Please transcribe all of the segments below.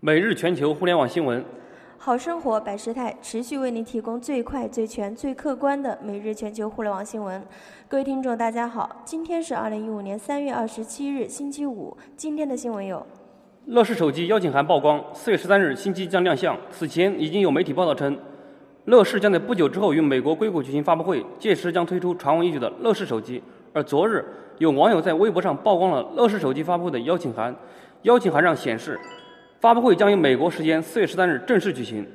每日全球互联网新闻，好生活百事态持续为您提供最快、最全、最客观的每日全球互联网新闻。各位听众，大家好，今天是二零一五年三月二十七日，星期五。今天的新闻有：乐视手机邀请函曝光，四月十三日新机将亮相。此前已经有媒体报道称，乐视将在不久之后与美国硅谷举行发布会，届时将推出传闻已久的乐视手机。而昨日，有网友在微博上曝光了乐视手机发布的邀请函，邀请函上显示。发布会将于美国时间四月十三日正式举行。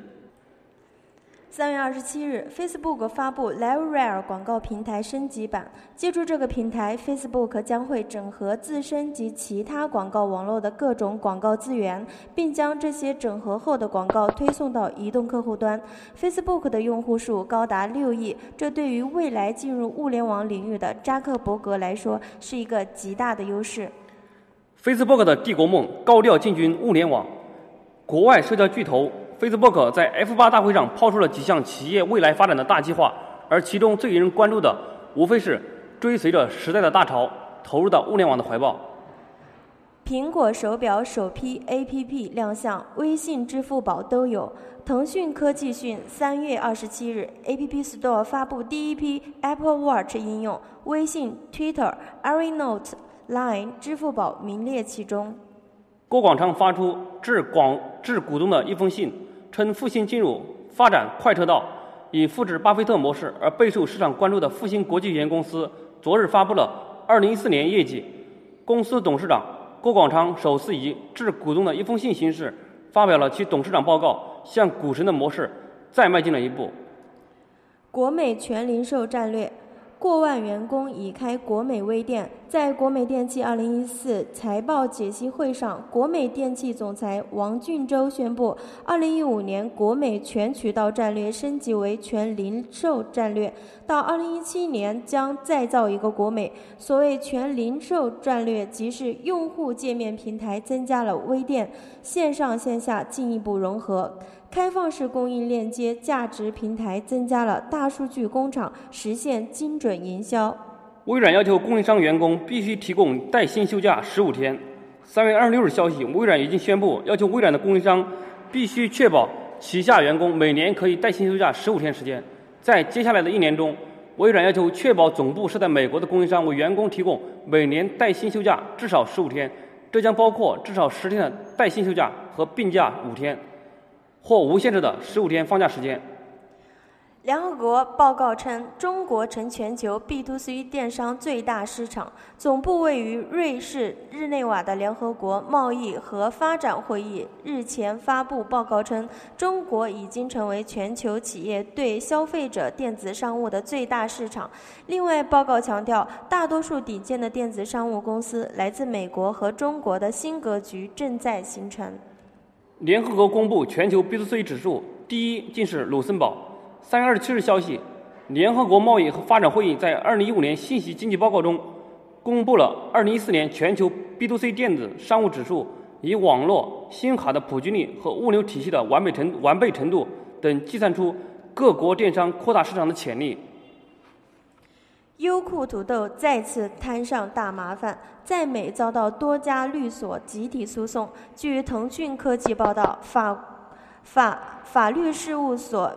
三月二十七日，Facebook 发布 LiveRail 广告平台升级版。借助这个平台，Facebook 将会整合自身及其他广告网络的各种广告资源，并将这些整合后的广告推送到移动客户端。Facebook 的用户数高达六亿，这对于未来进入物联网领域的扎克伯格来说是一个极大的优势。Facebook 的帝国梦高调进军物联网，国外社交巨头 Facebook 在 F 八大会上抛出了几项企业未来发展的大计划，而其中最引人关注的，无非是追随着时代的大潮，投入到物联网的怀抱。苹果手表首批 APP 亮相，微信、支付宝都有。腾讯科技讯，三月二十七日，App Store 发布第一批 Apple Watch 应用，微信、Twitter、AirNote。Line、支付宝名列其中。郭广昌发出致广致股东的一封信，称复星进入发展快车道，以复制巴菲特模式。而备受市场关注的复星国际有限公司昨日发布了2014年业绩。公司董事长郭广昌首次以致股东的一封信形式发表了其董事长报告，向股神的模式再迈进了一步。国美全零售战略。过万员工已开国美微店。在国美电器2014财报解析会上，国美电器总裁王俊洲宣布，2015年国美全渠道战略升级为全零售战略，到2017年将再造一个国美。所谓全零售战略，即是用户界面平台增加了微店，线上线下进一步融合。开放式供应链接价值平台增加了大数据工厂，实现精准营销。微软要求供应商员工必须提供带薪休假十五天。三月二十六日消息，微软已经宣布要求微软的供应商必须确保旗下员工每年可以带薪休假十五天时间。在接下来的一年中，微软要求确保总部设在美国的供应商为员工提供每年带薪休假至少十五天，这将包括至少十天的带薪休假和病假五天。或无限制的十五天放假时间。联合国报告称，中国成全球 B to C 电商最大市场。总部位于瑞士日内瓦的联合国贸易和发展会议日前发布报告称，中国已经成为全球企业对消费者电子商务的最大市场。另外，报告强调，大多数顶尖的电子商务公司来自美国和中国的新格局正在形成。联合国公布全球 B to C 指数，第一竟是卢森堡。三月二十七日消息，联合国贸易和发展会议在二零一五年信息经济报告中，公布了二零一四年全球 B to C 电子商务指数，以网络、信用卡的普及率和物流体系的完美程完备程度等计算出各国电商扩大市场的潜力。优酷土豆再次摊上大麻烦，在美遭到多家律所集体诉讼。据腾讯科技报道，法法法律事务所。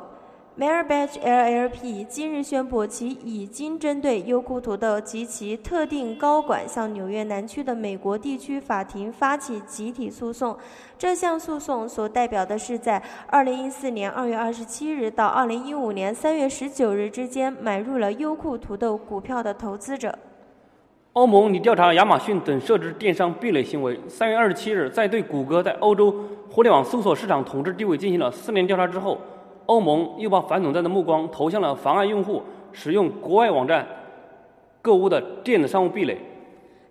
Merbatch LLP 今日宣布，其已经针对优酷土豆及其特定高管向纽约南区的美国地区法庭发起集体诉讼。这项诉讼所代表的是在2014年2月27日到2015年3月19日之间买入了优酷土豆股票的投资者。欧盟拟调查亚马逊等设置电商壁垒行为。3月27日，在对谷歌在欧洲互联网搜索市场统治地位进行了四年调查之后。欧盟又把反垄断的目光投向了妨碍用户使用国外网站购物的电子商务壁垒。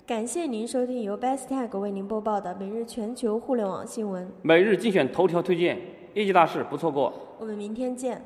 感谢您收听由 Besttag 为您播报的每日全球互联网新闻。每日精选头条推荐，业绩大事不错过。我们明天见。